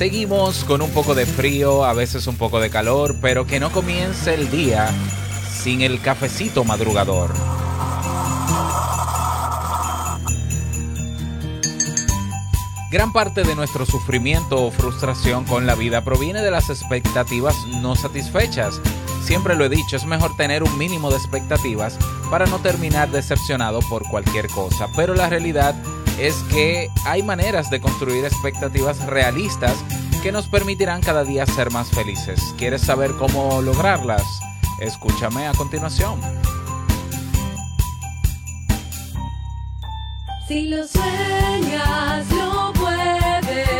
Seguimos con un poco de frío, a veces un poco de calor, pero que no comience el día sin el cafecito madrugador. Gran parte de nuestro sufrimiento o frustración con la vida proviene de las expectativas no satisfechas. Siempre lo he dicho, es mejor tener un mínimo de expectativas para no terminar decepcionado por cualquier cosa, pero la realidad es que hay maneras de construir expectativas realistas que nos permitirán cada día ser más felices. ¿Quieres saber cómo lograrlas? Escúchame a continuación. Si lo sueñas, lo puedes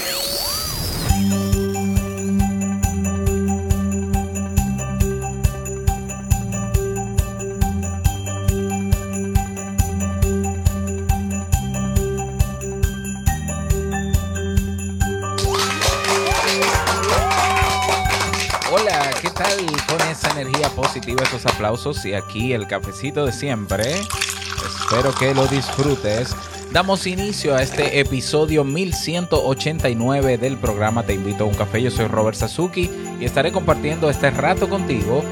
Esa energía positiva, esos aplausos y aquí el cafecito de siempre? Espero que lo disfrutes. Damos inicio a este episodio 1189 del programa Te invito a un café. Yo soy Robert Sasuki y estaré compartiendo este rato contigo,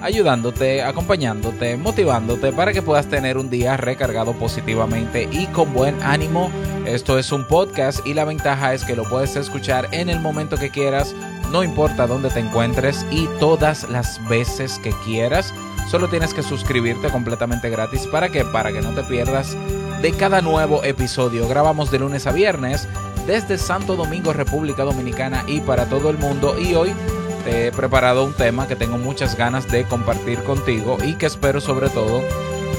ayudándote, acompañándote, motivándote para que puedas tener un día recargado positivamente y con buen ánimo. Esto es un podcast y la ventaja es que lo puedes escuchar en el momento que quieras, no importa dónde te encuentres y todas las veces que quieras. Solo tienes que suscribirte completamente gratis para que para que no te pierdas de cada nuevo episodio. Grabamos de lunes a viernes desde Santo Domingo, República Dominicana y para todo el mundo y hoy te he preparado un tema que tengo muchas ganas de compartir contigo y que espero sobre todo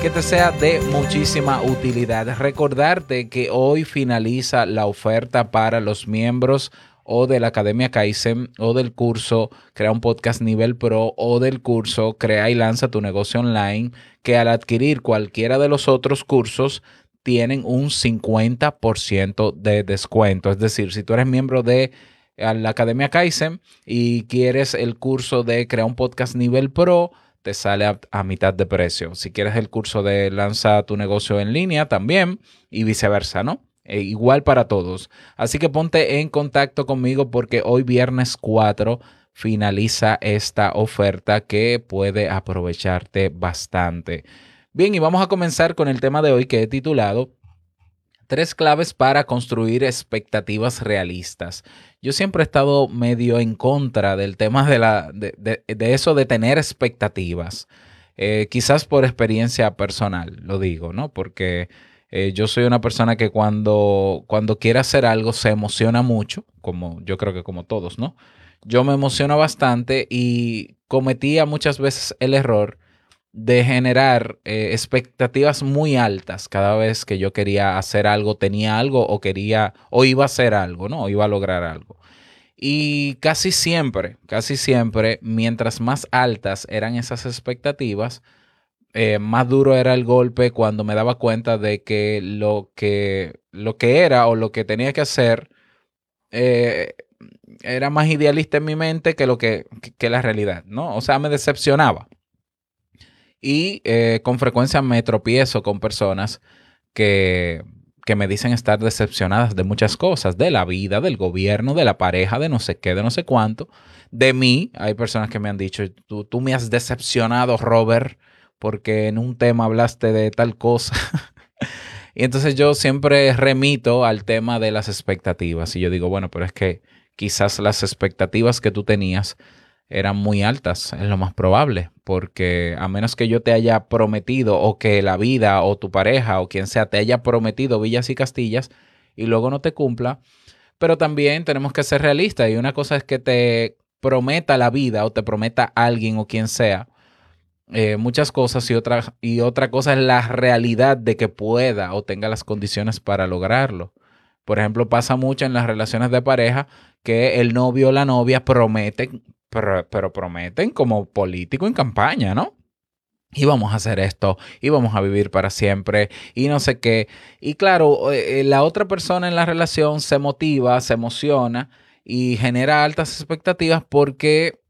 que te sea de muchísima utilidad. Recordarte que hoy finaliza la oferta para los miembros o de la Academia Kaizen o del curso Crea un podcast nivel pro o del curso Crea y lanza tu negocio online que al adquirir cualquiera de los otros cursos tienen un 50% de descuento. Es decir, si tú eres miembro de la Academia Kaizen y quieres el curso de Crea un podcast nivel pro, te sale a, a, mitad de precio. Si quieres el curso de lanza tu negocio en línea también y viceversa, ¿no? E igual para todos. Así que ponte en contacto conmigo porque hoy viernes 4 finaliza esta oferta que puede aprovecharte bastante. Bien, y vamos a comenzar con el tema de hoy que he titulado Tres claves para construir expectativas realistas. Yo siempre he estado medio en contra del tema de, la, de, de eso de tener expectativas. Eh, quizás por experiencia personal, lo digo, ¿no? Porque eh, yo soy una persona que cuando, cuando quiere hacer algo se emociona mucho, como yo creo que como todos, ¿no? Yo me emociono bastante y cometía muchas veces el error de generar eh, expectativas muy altas cada vez que yo quería hacer algo, tenía algo o quería o iba a hacer algo, ¿no? O iba a lograr algo. Y casi siempre, casi siempre, mientras más altas eran esas expectativas, eh, más duro era el golpe cuando me daba cuenta de que lo que, lo que era o lo que tenía que hacer eh, era más idealista en mi mente que lo que, que la realidad, ¿no? O sea, me decepcionaba. Y eh, con frecuencia me tropiezo con personas que, que me dicen estar decepcionadas de muchas cosas, de la vida, del gobierno, de la pareja, de no sé qué, de no sé cuánto. De mí, hay personas que me han dicho, tú, tú me has decepcionado, Robert, porque en un tema hablaste de tal cosa. y entonces yo siempre remito al tema de las expectativas. Y yo digo, bueno, pero es que quizás las expectativas que tú tenías eran muy altas, es lo más probable, porque a menos que yo te haya prometido o que la vida o tu pareja o quien sea te haya prometido villas y castillas y luego no te cumpla, pero también tenemos que ser realistas y una cosa es que te prometa la vida o te prometa alguien o quien sea eh, muchas cosas y otra, y otra cosa es la realidad de que pueda o tenga las condiciones para lograrlo. Por ejemplo, pasa mucho en las relaciones de pareja que el novio o la novia prometen, pero, pero prometen como político en campaña, ¿no? Y vamos a hacer esto, y vamos a vivir para siempre, y no sé qué. Y claro, eh, la otra persona en la relación se motiva, se emociona y genera altas expectativas porque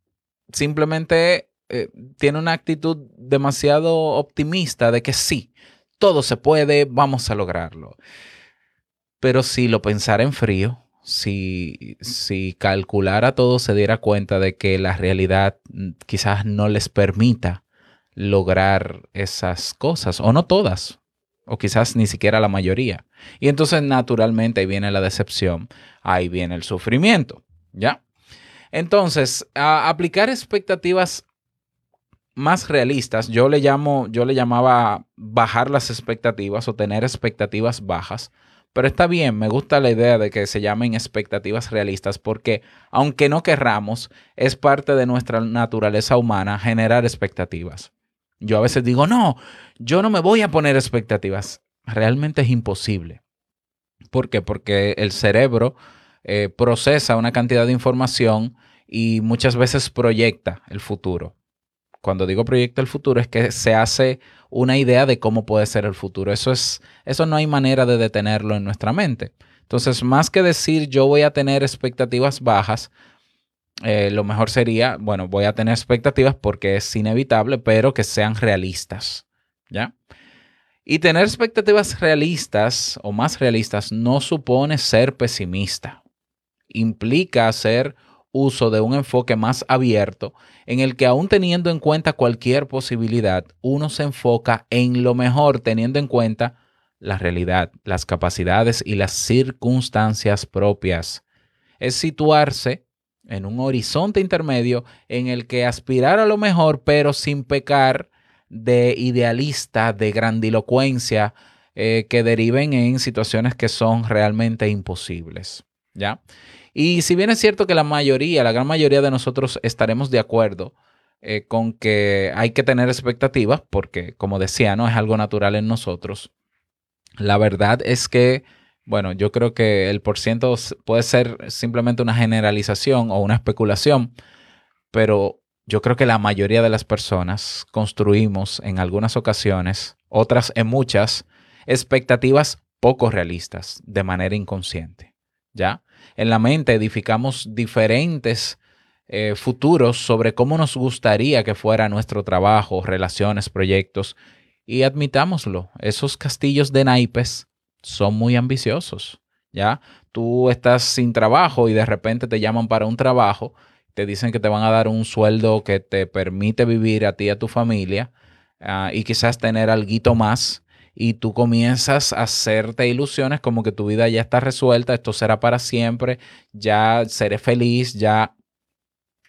simplemente eh, tiene una actitud demasiado optimista de que sí, todo se puede, vamos a lograrlo. Pero si lo pensara en frío, si, si calculara todo, se diera cuenta de que la realidad mm, quizás no les permita lograr esas cosas, o no todas, o quizás ni siquiera la mayoría. Y entonces naturalmente ahí viene la decepción, ahí viene el sufrimiento, ¿ya? Entonces, a aplicar expectativas más realistas, yo le llamo, yo le llamaba bajar las expectativas o tener expectativas bajas. Pero está bien, me gusta la idea de que se llamen expectativas realistas porque aunque no querramos, es parte de nuestra naturaleza humana generar expectativas. Yo a veces digo, no, yo no me voy a poner expectativas. Realmente es imposible. ¿Por qué? Porque el cerebro eh, procesa una cantidad de información y muchas veces proyecta el futuro. Cuando digo proyecta el futuro es que se hace una idea de cómo puede ser el futuro. Eso es, eso no hay manera de detenerlo en nuestra mente. Entonces, más que decir yo voy a tener expectativas bajas, eh, lo mejor sería, bueno, voy a tener expectativas porque es inevitable, pero que sean realistas, ¿ya? Y tener expectativas realistas o más realistas no supone ser pesimista. Implica hacer uso de un enfoque más abierto en el que aún teniendo en cuenta cualquier posibilidad, uno se enfoca en lo mejor teniendo en cuenta la realidad, las capacidades y las circunstancias propias. Es situarse en un horizonte intermedio en el que aspirar a lo mejor, pero sin pecar de idealista, de grandilocuencia, eh, que deriven en situaciones que son realmente imposibles. Y si bien es cierto que la mayoría, la gran mayoría de nosotros estaremos de acuerdo eh, con que hay que tener expectativas, porque como decía, no es algo natural en nosotros, la verdad es que bueno, yo creo que el porciento puede ser simplemente una generalización o una especulación, pero yo creo que la mayoría de las personas construimos en algunas ocasiones, otras en muchas, expectativas poco realistas de manera inconsciente. ¿Ya? En la mente edificamos diferentes eh, futuros sobre cómo nos gustaría que fuera nuestro trabajo, relaciones, proyectos, y admitámoslo, esos castillos de naipes son muy ambiciosos, ¿ya? Tú estás sin trabajo y de repente te llaman para un trabajo, te dicen que te van a dar un sueldo que te permite vivir a ti y a tu familia ah, y quizás tener algo más y tú comienzas a hacerte ilusiones como que tu vida ya está resuelta, esto será para siempre, ya seré feliz, ya...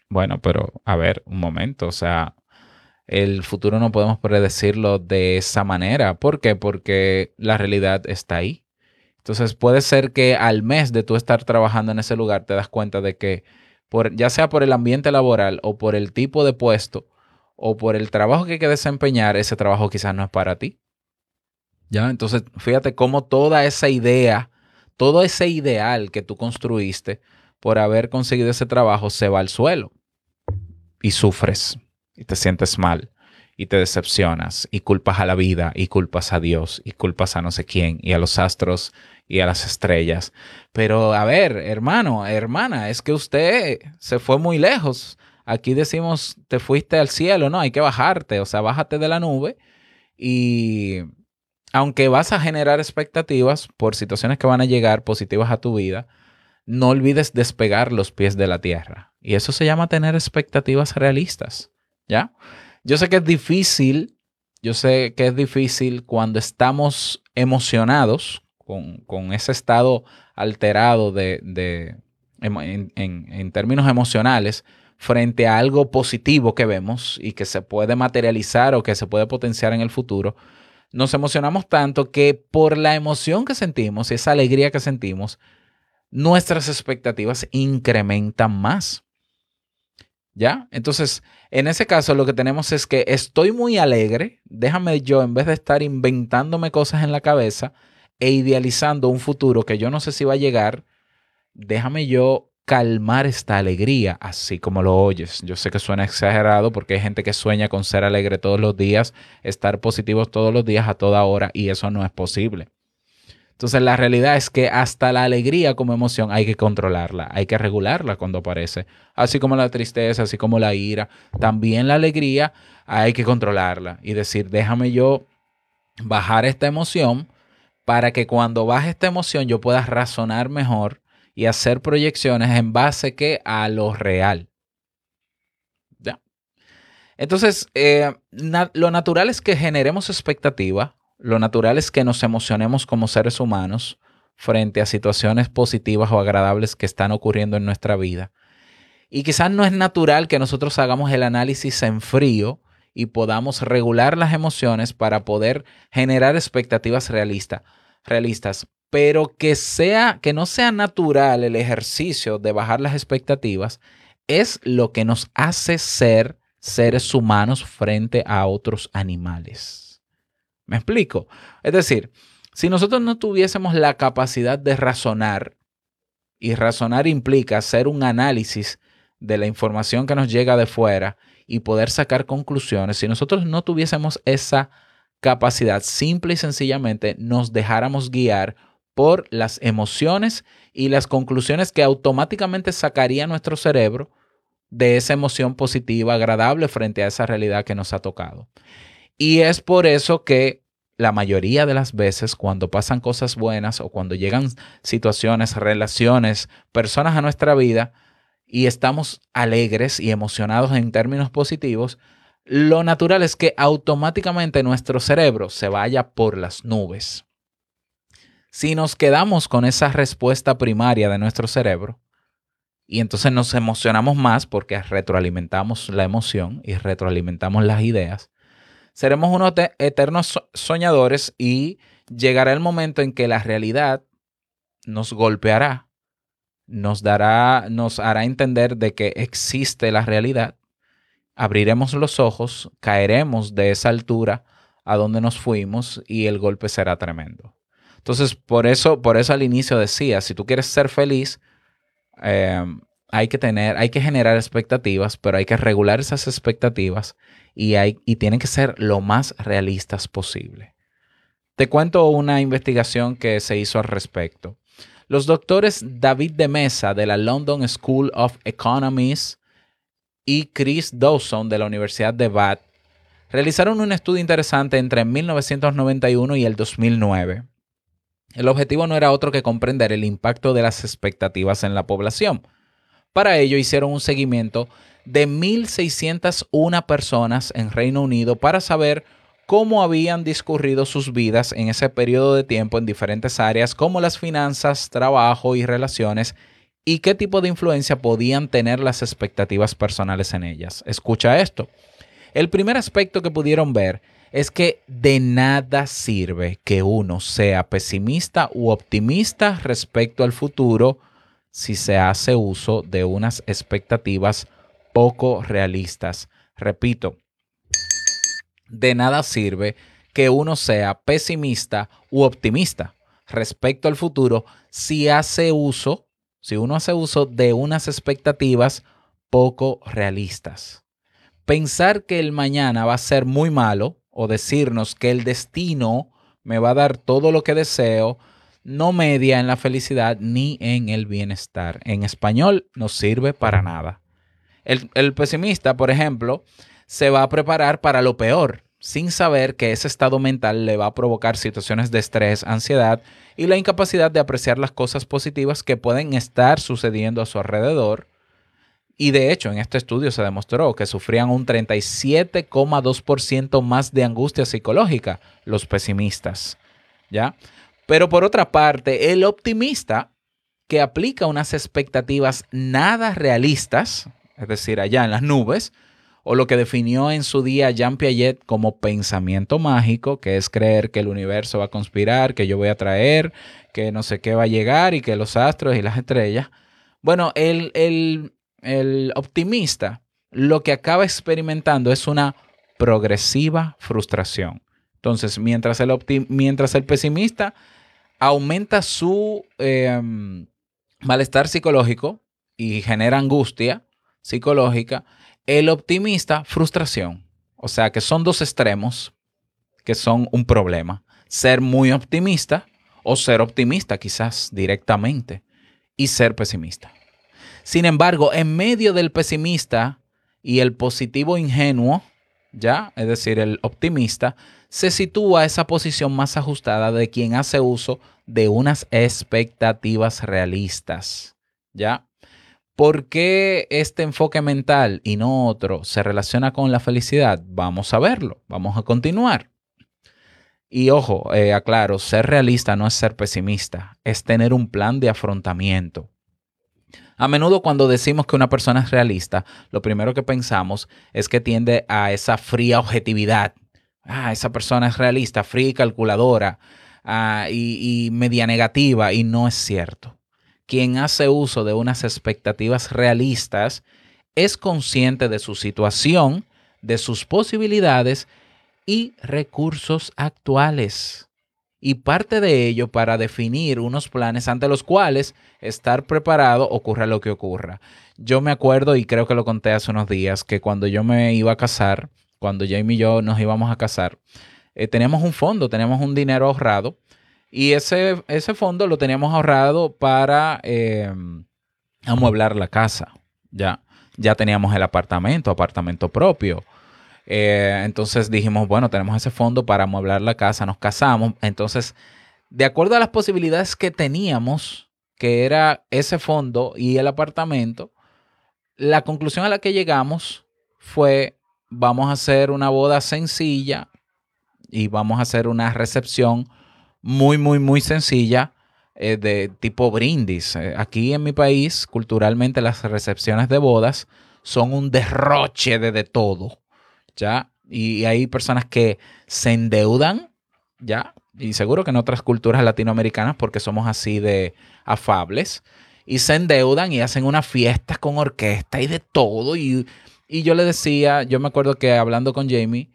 Bueno, pero a ver, un momento, o sea, el futuro no podemos predecirlo de esa manera. ¿Por qué? Porque la realidad está ahí. Entonces puede ser que al mes de tú estar trabajando en ese lugar te das cuenta de que por, ya sea por el ambiente laboral o por el tipo de puesto o por el trabajo que hay que desempeñar, ese trabajo quizás no es para ti. ¿Ya? Entonces fíjate cómo toda esa idea, todo ese ideal que tú construiste por haber conseguido ese trabajo se va al suelo y sufres y te sientes mal y te decepcionas y culpas a la vida y culpas a Dios y culpas a no sé quién y a los astros y a las estrellas. Pero a ver, hermano, hermana, es que usted se fue muy lejos. Aquí decimos, te fuiste al cielo, no, hay que bajarte, o sea, bájate de la nube y aunque vas a generar expectativas por situaciones que van a llegar positivas a tu vida, no olvides despegar los pies de la tierra. Y eso se llama tener expectativas realistas. ¿ya? Yo sé que es difícil, yo sé que es difícil cuando estamos emocionados, con, ese estado alterado de, en términos emocionales, frente a algo positivo que vemos y que se puede materializar o que se puede potenciar en el futuro, nos emocionamos tanto que por la emoción que sentimos esa alegría que sentimos, nuestras expectativas incrementan más. ¿Ya? Entonces, en ese caso lo que tenemos es que estoy muy alegre, déjame yo, en vez de estar inventándome cosas en la cabeza e idealizando un futuro que yo no sé si va a llegar, déjame yo calmar esta alegría, así como lo oyes. Yo sé que suena exagerado porque hay gente que sueña con ser alegre todos los días, estar positivos todos los días a toda hora y eso no es posible. Entonces la realidad es que hasta la alegría como emoción hay que controlarla, hay que regularla cuando aparece. Así como la tristeza, así como la ira, también la alegría hay que controlarla y decir, déjame yo bajar esta emoción para que cuando baje esta emoción yo pueda razonar mejor y hacer proyecciones en base que a lo real. ¿Ya? Entonces, eh, lo natural es que generemos expectativa, lo natural es que nos emocionemos como seres humanos frente a situaciones positivas o agradables que están ocurriendo en nuestra vida. Y quizás no es natural que nosotros hagamos el análisis en frío y podamos regular las emociones para poder generar expectativas realistas, pero que sea que no sea natural el ejercicio de bajar las expectativas es lo que nos hace ser seres humanos frente a otros animales. ¿Me explico? Es decir, si nosotros no tuviésemos la capacidad de razonar, y razonar implica hacer un análisis de la información que nos llega de fuera y poder sacar conclusiones, si nosotros no tuviésemos esa capacidad, simple y sencillamente nos dejáramos guiar por las emociones y las conclusiones que automáticamente sacaría nuestro cerebro de esa emoción positiva, agradable frente a esa realidad que nos ha tocado. Y es por eso que la mayoría de las veces cuando pasan cosas buenas o cuando llegan situaciones, relaciones, personas a nuestra vida y estamos alegres y emocionados en términos positivos, lo natural es que automáticamente nuestro cerebro se vaya por las nubes. Si nos quedamos con esa respuesta primaria de nuestro cerebro, y entonces nos emocionamos más porque retroalimentamos la emoción y retroalimentamos las ideas, seremos unos te- eternos so- soñadores y llegará el momento en que la realidad nos golpeará, nos dará, nos hará entender de que existe la realidad, abriremos los ojos, caeremos de esa altura a donde nos fuimos y el golpe será tremendo. Entonces, por eso, por eso al inicio decía, si tú quieres ser feliz, eh, hay que tener, hay que generar expectativas, pero hay que regular esas expectativas y, hay, y tienen que ser lo más realistas posible. Te cuento una investigación que se hizo al respecto. Los doctores David de Mesa de la London School of Economics y Chris Dawson de la Universidad de Bath realizaron un estudio interesante entre 1991 y el 2009. El objetivo no era otro que comprender el impacto de las expectativas en la población. Para ello hicieron un seguimiento de 1.601 personas en Reino Unido para saber cómo habían discurrido sus vidas en ese periodo de tiempo en diferentes áreas como las finanzas, trabajo y relaciones y qué tipo de influencia podían tener las expectativas personales en ellas. Escucha esto. El primer aspecto que pudieron ver es que de nada sirve que uno sea pesimista u optimista respecto al futuro si se hace uso de unas expectativas poco realistas. Repito, de nada sirve que uno sea pesimista u optimista respecto al futuro si hace uso, si uno hace uso de unas expectativas poco realistas. Pensar que el mañana va a ser muy malo o decirnos que el destino me va a dar todo lo que deseo, no media en la felicidad ni en el bienestar. En español no sirve para nada. El, el pesimista, por ejemplo, se va a preparar para lo peor, sin saber que ese estado mental le va a provocar situaciones de estrés, ansiedad y la incapacidad de apreciar las cosas positivas que pueden estar sucediendo a su alrededor. Y de hecho, en este estudio se demostró que sufrían un 37,2% más de angustia psicológica los pesimistas, ¿ya? Pero por otra parte, el optimista que aplica unas expectativas nada realistas, es decir, allá en las nubes, o lo que definió en su día Jean Piaget como pensamiento mágico, que es creer que el universo va a conspirar, que yo voy a traer, que no sé qué va a llegar y que los astros y las estrellas. Bueno, el, el, el optimista lo que acaba experimentando es una progresiva frustración. Entonces, mientras el, mientras el pesimista aumenta su eh, malestar psicológico y genera angustia psicológica, el optimista, frustración. O sea que son dos extremos que son un problema. Ser muy optimista o ser optimista quizás directamente y ser pesimista. Sin embargo, en medio del pesimista y el positivo ingenuo, ¿ya? Es decir, el optimista, se sitúa esa posición más ajustada de quien hace uso de unas expectativas realistas, ¿ya? ¿Por qué este enfoque mental y no otro se relaciona con la felicidad? Vamos a verlo, vamos a continuar. Y ojo, eh, aclaro, ser realista no es ser pesimista, es tener un plan de afrontamiento. A menudo cuando decimos que una persona es realista, lo primero que pensamos es que tiende a esa fría objetividad. Ah, esa persona es realista, fría y calculadora ah, y, y media negativa y no es cierto. Quien hace uso de unas expectativas realistas es consciente de su situación, de sus posibilidades y recursos actuales. Y parte de ello para definir unos planes ante los cuales estar preparado ocurra lo que ocurra. Yo me acuerdo, y creo que lo conté hace unos días, que cuando yo me iba a casar, cuando Jamie y yo nos íbamos a casar, eh, teníamos un fondo, teníamos un dinero ahorrado. Y ese, ese fondo lo teníamos ahorrado para eh, amueblar la casa. Ya, ya teníamos el apartamento, apartamento propio. Eh, entonces dijimos, bueno, tenemos ese fondo para amueblar la casa, nos casamos. Entonces, de acuerdo a las posibilidades que teníamos, que era ese fondo y el apartamento, la conclusión a la que llegamos fue, vamos a hacer una boda sencilla y vamos a hacer una recepción muy, muy, muy sencilla eh, de tipo brindis. Eh, aquí en mi país, culturalmente, las recepciones de bodas son un derroche de, de todo. ¿Ya? Y hay personas que se endeudan, ¿ya? Y seguro que en otras culturas latinoamericanas, porque somos así de afables, y se endeudan y hacen unas fiestas con orquesta y de todo. Y, y yo le decía, yo me acuerdo que hablando con Jamie,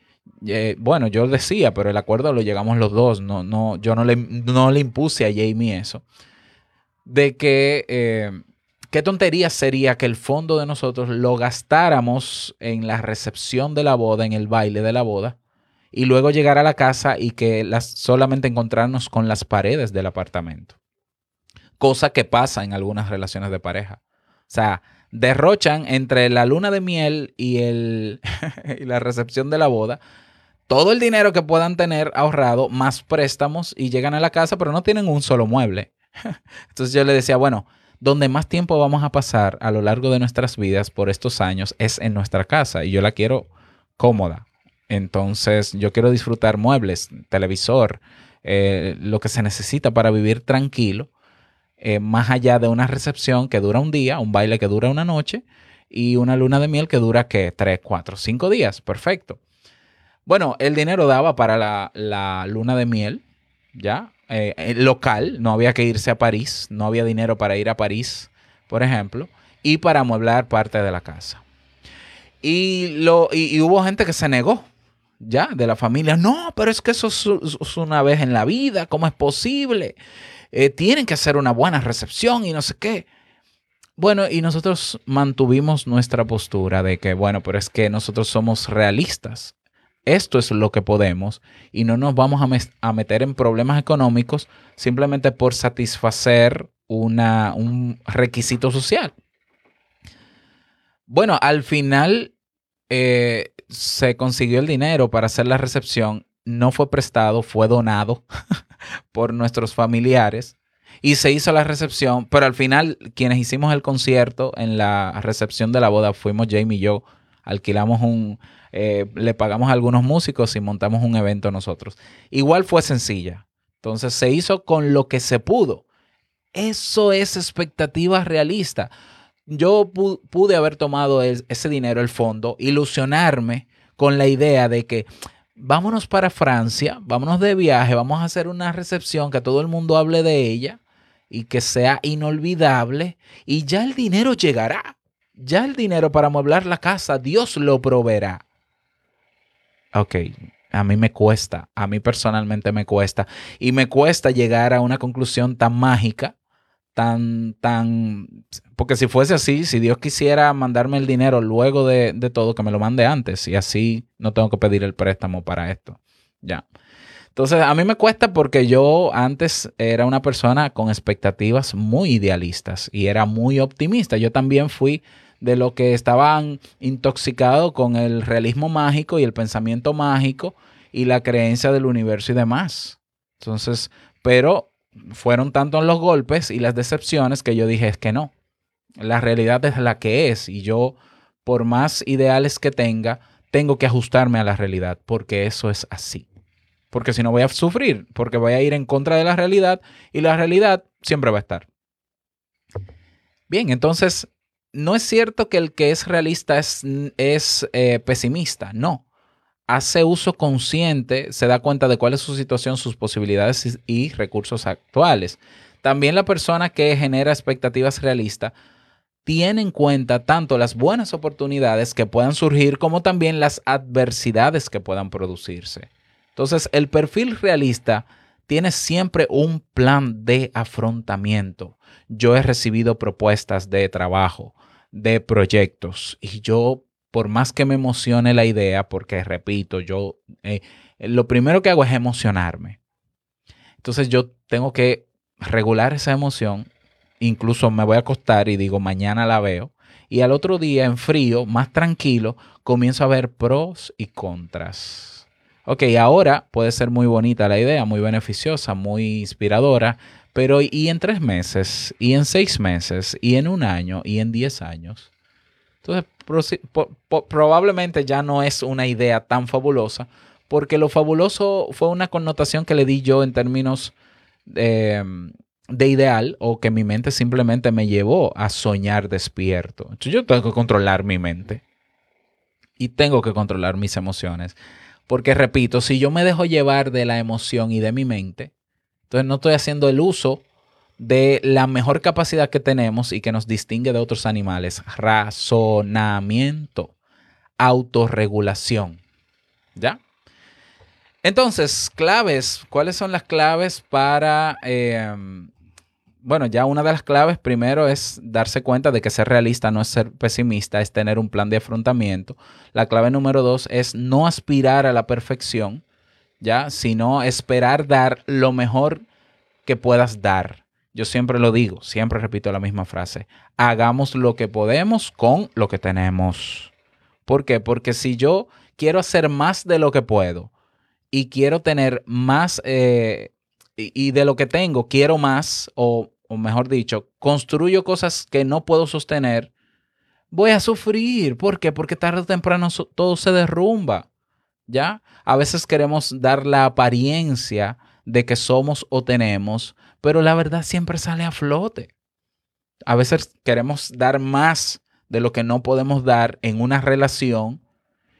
eh, bueno, yo decía, pero el acuerdo lo llegamos los dos, no, no, yo no le, no le impuse a Jamie eso, de que... eh, ¿Qué tontería sería que el fondo de nosotros lo gastáramos en la recepción de la boda, en el baile de la boda, y luego llegar a la casa y que las, solamente encontrarnos con las paredes del apartamento? Cosa que pasa en algunas relaciones de pareja. O sea, derrochan entre la luna de miel y, el, y la recepción de la boda todo el dinero que puedan tener ahorrado, más préstamos, y llegan a la casa, pero no tienen un solo mueble. Entonces yo le decía, bueno, donde más tiempo vamos a pasar a lo largo de nuestras vidas por estos años es en nuestra casa y yo la quiero cómoda. Entonces yo quiero disfrutar muebles, televisor, eh, lo que se necesita para vivir tranquilo, eh, más allá de una recepción que dura un día, un baile que dura una noche y una luna de miel que dura, ¿qué? Tres, cuatro, cinco días. Perfecto. Bueno, el dinero daba para la luna de miel, ¿ya? Eh, eh, local, no había que irse a París, no había dinero para ir a París, por ejemplo, y para amueblar parte de la casa. Y, lo, y, hubo gente que se negó, ya, de la familia. No, pero es que eso es, es una vez en la vida, ¿cómo es posible? Eh, tienen que hacer una buena recepción y no sé qué. Bueno, y nosotros mantuvimos nuestra postura de que, bueno, pero es que nosotros somos realistas. Esto es lo que podemos y no nos vamos a, meter en problemas económicos simplemente por satisfacer un requisito social. Bueno, al final eh, se consiguió el dinero para hacer la recepción. No fue prestado, fue donado por nuestros familiares y se hizo la recepción, pero al final quienes hicimos el concierto en la recepción de la boda fuimos Jamie y yo. Alquilamos un, eh, le pagamos a algunos músicos y montamos un evento nosotros. Igual fue sencilla. Entonces se hizo con lo que se pudo. Eso es expectativa realista. Yo pu- pude haber tomado es- ese dinero, el fondo, ilusionarme con la idea de que vámonos para Francia, vámonos de viaje, vamos a hacer una recepción que todo el mundo hable de ella y que sea inolvidable y ya el dinero llegará. ya el dinero para amueblar la casa, Dios lo proveerá. Ok, a mí me cuesta, a mí personalmente me cuesta. Y me cuesta llegar a una conclusión tan mágica, tan, tan... Porque si fuese así, si Dios quisiera mandarme el dinero luego de, de todo, que me lo mande antes. Y así no tengo que pedir el préstamo para esto. Ya. Entonces, a mí me cuesta porque yo antes era una persona con expectativas muy idealistas y era muy optimista. Yo también fui de lo que estaban intoxicados con el realismo mágico y el pensamiento mágico y la creencia del universo y demás. Entonces, pero fueron tantos los golpes y las decepciones que yo dije es que no. La realidad es la que es y yo, por más ideales que tenga, tengo que ajustarme a la realidad porque eso es así. Porque si no voy a sufrir, porque voy a ir en contra de la realidad y la realidad siempre va a estar. Bien, entonces, no es cierto que el que es realista es, es eh, pesimista, no. Hace uso consciente, se da cuenta de cuál es su situación, sus posibilidades y, y recursos actuales. También la persona que genera expectativas realistas tiene en cuenta tanto las buenas oportunidades que puedan surgir como también las adversidades que puedan producirse. Entonces, el perfil realista tiene siempre un plan de afrontamiento. Yo he recibido propuestas de trabajo, de proyectos, y yo, por más que me emocione la idea, porque repito, yo eh, lo primero que hago es emocionarme. Entonces, yo tengo que regular esa emoción. Incluso me voy a acostar y digo, mañana la veo. Y al otro día, en frío, más tranquilo, comienzo a ver pros y contras ok, ahora puede ser muy bonita la idea, muy beneficiosa, muy inspiradora, pero ¿y en tres meses? ¿Y en seis meses? ¿Y en un año? ¿Y en diez años? Entonces, probablemente ya no es una idea tan fabulosa, porque lo fabuloso fue una connotación que le di yo en términos de, de ideal o que mi mente simplemente me llevó a soñar despierto. Entonces, yo tengo que controlar mi mente y tengo que controlar mis emociones. Porque repito, si yo me dejo llevar de la emoción y de mi mente, entonces no estoy haciendo el uso de la mejor capacidad que tenemos y que nos distingue de otros animales. Razonamiento, autorregulación. ¿Ya? Entonces, claves. ¿Cuáles son las claves para eh, bueno, ya una de las claves primero es darse cuenta de que ser realista no es ser pesimista, es tener un plan de afrontamiento. La clave número dos es no aspirar a la perfección, ya, sino esperar dar lo mejor que puedas dar. Yo siempre lo digo, siempre repito la misma frase. Hagamos lo que podemos con lo que tenemos. ¿Por qué? Porque si yo quiero hacer más de lo que puedo y quiero tener más eh, y, de lo que tengo quiero más o o mejor dicho, construyo cosas que no puedo sostener, voy a sufrir. ¿Por qué? Porque tarde o temprano todo se derrumba. ¿Ya? A veces queremos dar la apariencia de que somos o tenemos, pero la verdad siempre sale a flote. A veces queremos dar más de lo que no podemos dar en una relación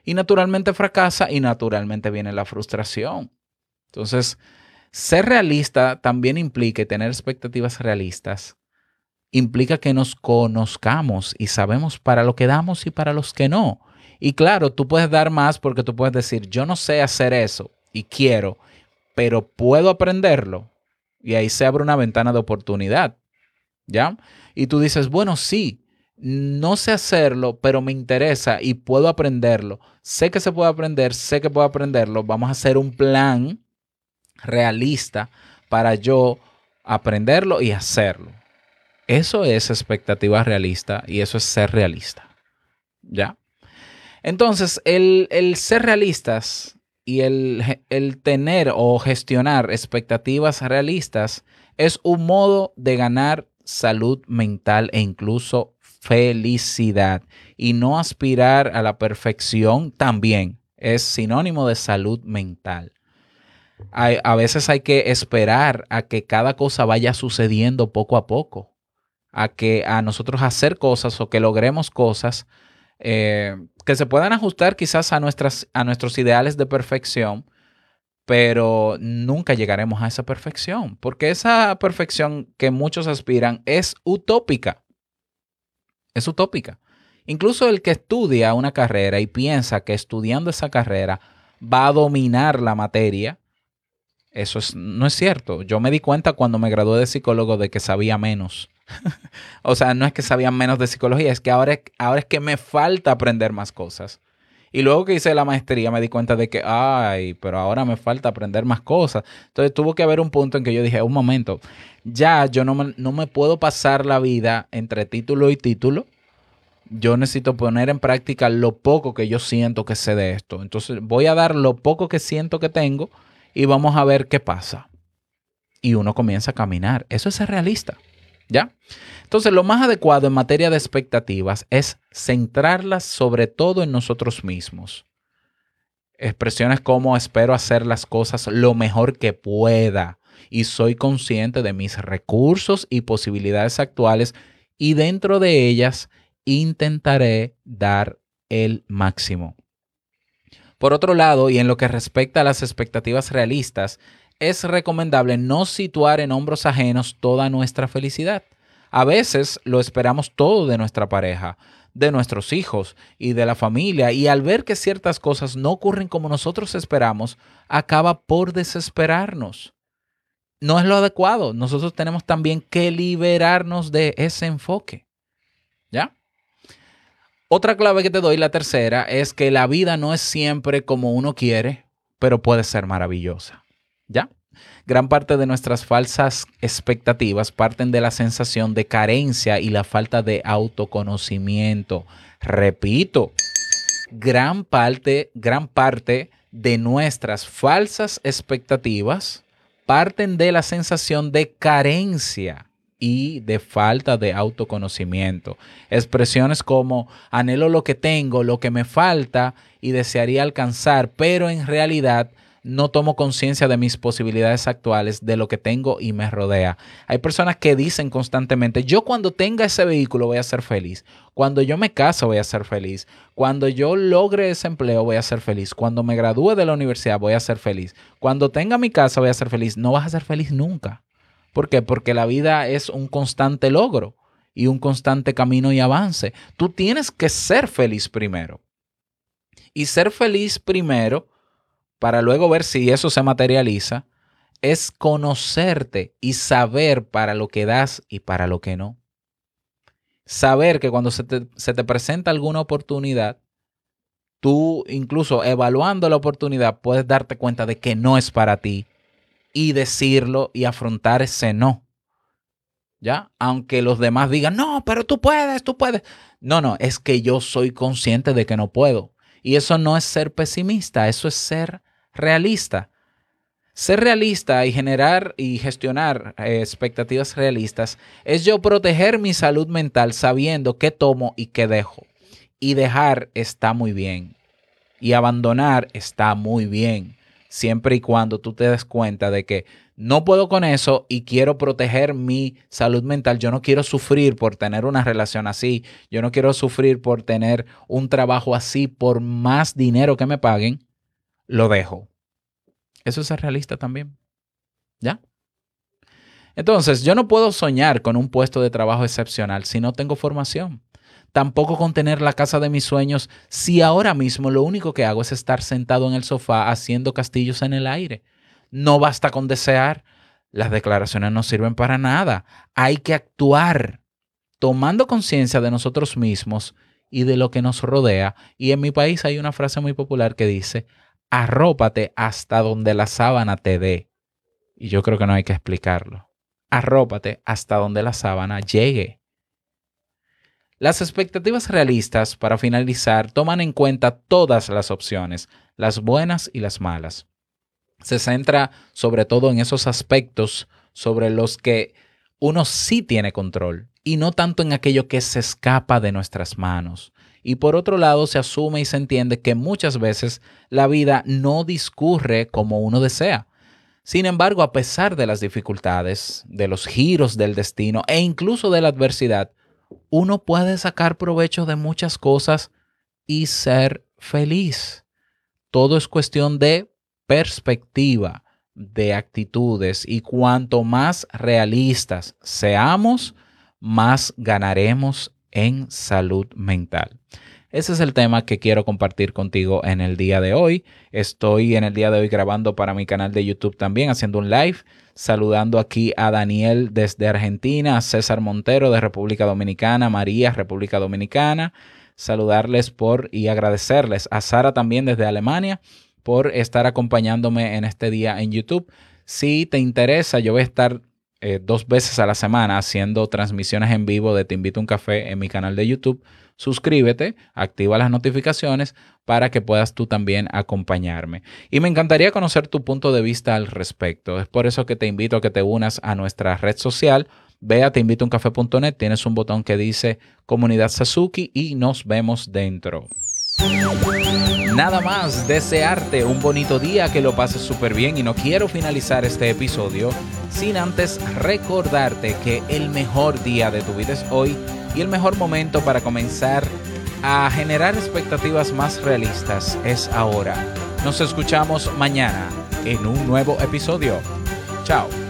y naturalmente fracasa y naturalmente viene la frustración. Entonces, ser realista también implica tener expectativas realistas. Implica que nos conozcamos y sabemos para lo que damos y para los que no. Y claro, tú puedes dar más porque tú puedes decir, yo no sé hacer eso y quiero, pero puedo aprenderlo. Y ahí se abre una ventana de oportunidad. ¿Ya? Y tú dices, bueno, sí, no sé hacerlo, pero me interesa y puedo aprenderlo. Sé que se puede aprender, sé que puedo aprenderlo. Vamos a hacer un plan realista para yo aprenderlo y hacerlo. Eso es expectativa realista y eso es ser realista. ¿Ya? Entonces, el, ser realistas y el, el tener o gestionar expectativas realistas es un modo de ganar salud mental e incluso felicidad. Y no aspirar a la perfección también es sinónimo de salud mental a veces hay que esperar a que cada cosa vaya sucediendo poco a poco, a que a nosotros hacer cosas o que logremos cosas eh, que se puedan ajustar quizás a, nuestras, a nuestros ideales de perfección, pero nunca llegaremos a esa perfección, porque esa perfección que muchos aspiran es utópica. Es utópica. Incluso el que estudia una carrera y piensa que estudiando esa carrera va a dominar la materia, eso es, no es cierto. Yo me di cuenta cuando me gradué de psicólogo de que sabía menos. o sea, no es que sabía menos de psicología, es que ahora, ahora es que me falta aprender más cosas. Y luego que hice la maestría me di cuenta de que, ay, pero ahora me falta aprender más cosas. Entonces tuvo que haber un punto en que yo dije, un momento, ya yo no me, no me puedo pasar la vida entre título y título. Yo necesito poner en práctica lo poco que yo siento que sé de esto. Entonces voy a dar lo poco que siento que tengo y vamos a ver qué pasa. Y uno comienza a caminar. Eso es ser realista. ¿Ya? Entonces, lo más adecuado en materia de expectativas es centrarlas sobre todo en nosotros mismos. Expresiones como espero hacer las cosas lo mejor que pueda y soy consciente de mis recursos y posibilidades actuales y dentro de ellas intentaré dar el máximo. Por otro lado, y en lo que respecta a las expectativas realistas, es recomendable no situar en hombros ajenos toda nuestra felicidad. A veces lo esperamos todo de nuestra pareja, de nuestros hijos y de la familia, y al ver que ciertas cosas no ocurren como nosotros esperamos, acaba por desesperarnos. No es lo adecuado. Nosotros tenemos también que liberarnos de ese enfoque. ¿Ya? Otra clave que te doy, la tercera, es que la vida no es siempre como uno quiere, pero puede ser maravillosa. ¿Ya? Gran parte de nuestras falsas expectativas parten de la sensación de carencia y la falta de autoconocimiento. Repito, gran parte, gran parte de nuestras falsas expectativas parten de la sensación de carencia y de falta de autoconocimiento. Expresiones como anhelo lo que tengo, lo que me falta y desearía alcanzar, pero en realidad no tomo conciencia de mis posibilidades actuales, de lo que tengo y me rodea. Hay personas que dicen constantemente, yo cuando tenga ese vehículo voy a ser feliz, cuando yo me caso voy a ser feliz, cuando yo logre ese empleo voy a ser feliz, cuando me gradúe de la universidad voy a ser feliz, cuando tenga mi casa voy a ser feliz. No vas a ser feliz nunca. ¿Por qué? Porque la vida es un constante logro y un constante camino y avance. Tú tienes que ser feliz primero. Y ser feliz primero para luego ver si eso se materializa, es conocerte y saber para lo que das y para lo que no. Saber que cuando se te, se te presenta alguna oportunidad, tú incluso evaluando la oportunidad puedes darte cuenta de que no es para ti y decirlo y afrontar ese no. ¿Ya? Aunque los demás digan, no, pero tú puedes, tú puedes. No, no, es que yo soy consciente de que no puedo. Y eso no es ser pesimista, eso es ser realista. Ser realista y generar y gestionar eh, expectativas realistas es yo proteger mi salud mental sabiendo qué tomo y qué dejo. Y dejar está muy bien. Y abandonar está muy bien. Siempre y cuando tú te des cuenta de que no puedo con eso y quiero proteger mi salud mental. Yo no quiero sufrir por tener una relación así. Yo no quiero sufrir por tener un trabajo así por más dinero que me paguen lo dejo. Eso es realista también. ¿Ya? Entonces, yo no puedo soñar con un puesto de trabajo excepcional si no tengo formación. Tampoco con tener la casa de mis sueños si ahora mismo lo único que hago es estar sentado en el sofá haciendo castillos en el aire. No basta con desear. Las declaraciones no sirven para nada. Hay que actuar tomando conciencia de nosotros mismos y de lo que nos rodea. Y en mi país hay una frase muy popular que dice, arrópate hasta donde la sábana te dé. Y yo creo que no hay que explicarlo. Arrópate hasta donde la sábana llegue. Las expectativas realistas, para finalizar, toman en cuenta todas las opciones, las buenas y las malas. Se centra sobre todo en esos aspectos sobre los que uno sí tiene control y no tanto en aquello que se escapa de nuestras manos. Y por otro lado, se asume y se entiende que muchas veces la vida no discurre como uno desea. Sin embargo, a pesar de las dificultades, de los giros del destino e incluso de la adversidad, uno puede sacar provecho de muchas cosas y ser feliz. Todo es cuestión de perspectiva, de actitudes y cuanto más realistas seamos, más ganaremos en salud mental. Ese es el tema que quiero compartir contigo en el día de hoy. Estoy en el día de hoy grabando para mi canal de YouTube también, haciendo un live, saludando aquí a Daniel desde Argentina, a César Montero de República Dominicana, María, República Dominicana. Saludarles por y agradecerles a Sara también desde Alemania por estar acompañándome en este día en YouTube. Si te interesa, yo voy a estar eh, dos veces a la semana haciendo transmisiones en vivo de Te invito a un café en mi canal de YouTube. Suscríbete, activa las notificaciones para que puedas tú también acompañarme. Y me encantaría conocer tu punto de vista al respecto. Es por eso que te invito a que te unas a nuestra red social. Ve a teinvitouncafe.net, tienes un botón que dice Comunidad Sasuki y nos vemos dentro. Nada más, desearte un bonito día, que lo pases súper bien y no quiero finalizar este episodio sin antes recordarte que el mejor día de tu vida es hoy y el mejor momento para comenzar a generar expectativas más realistas es ahora. Nos escuchamos mañana en un nuevo episodio. Chao.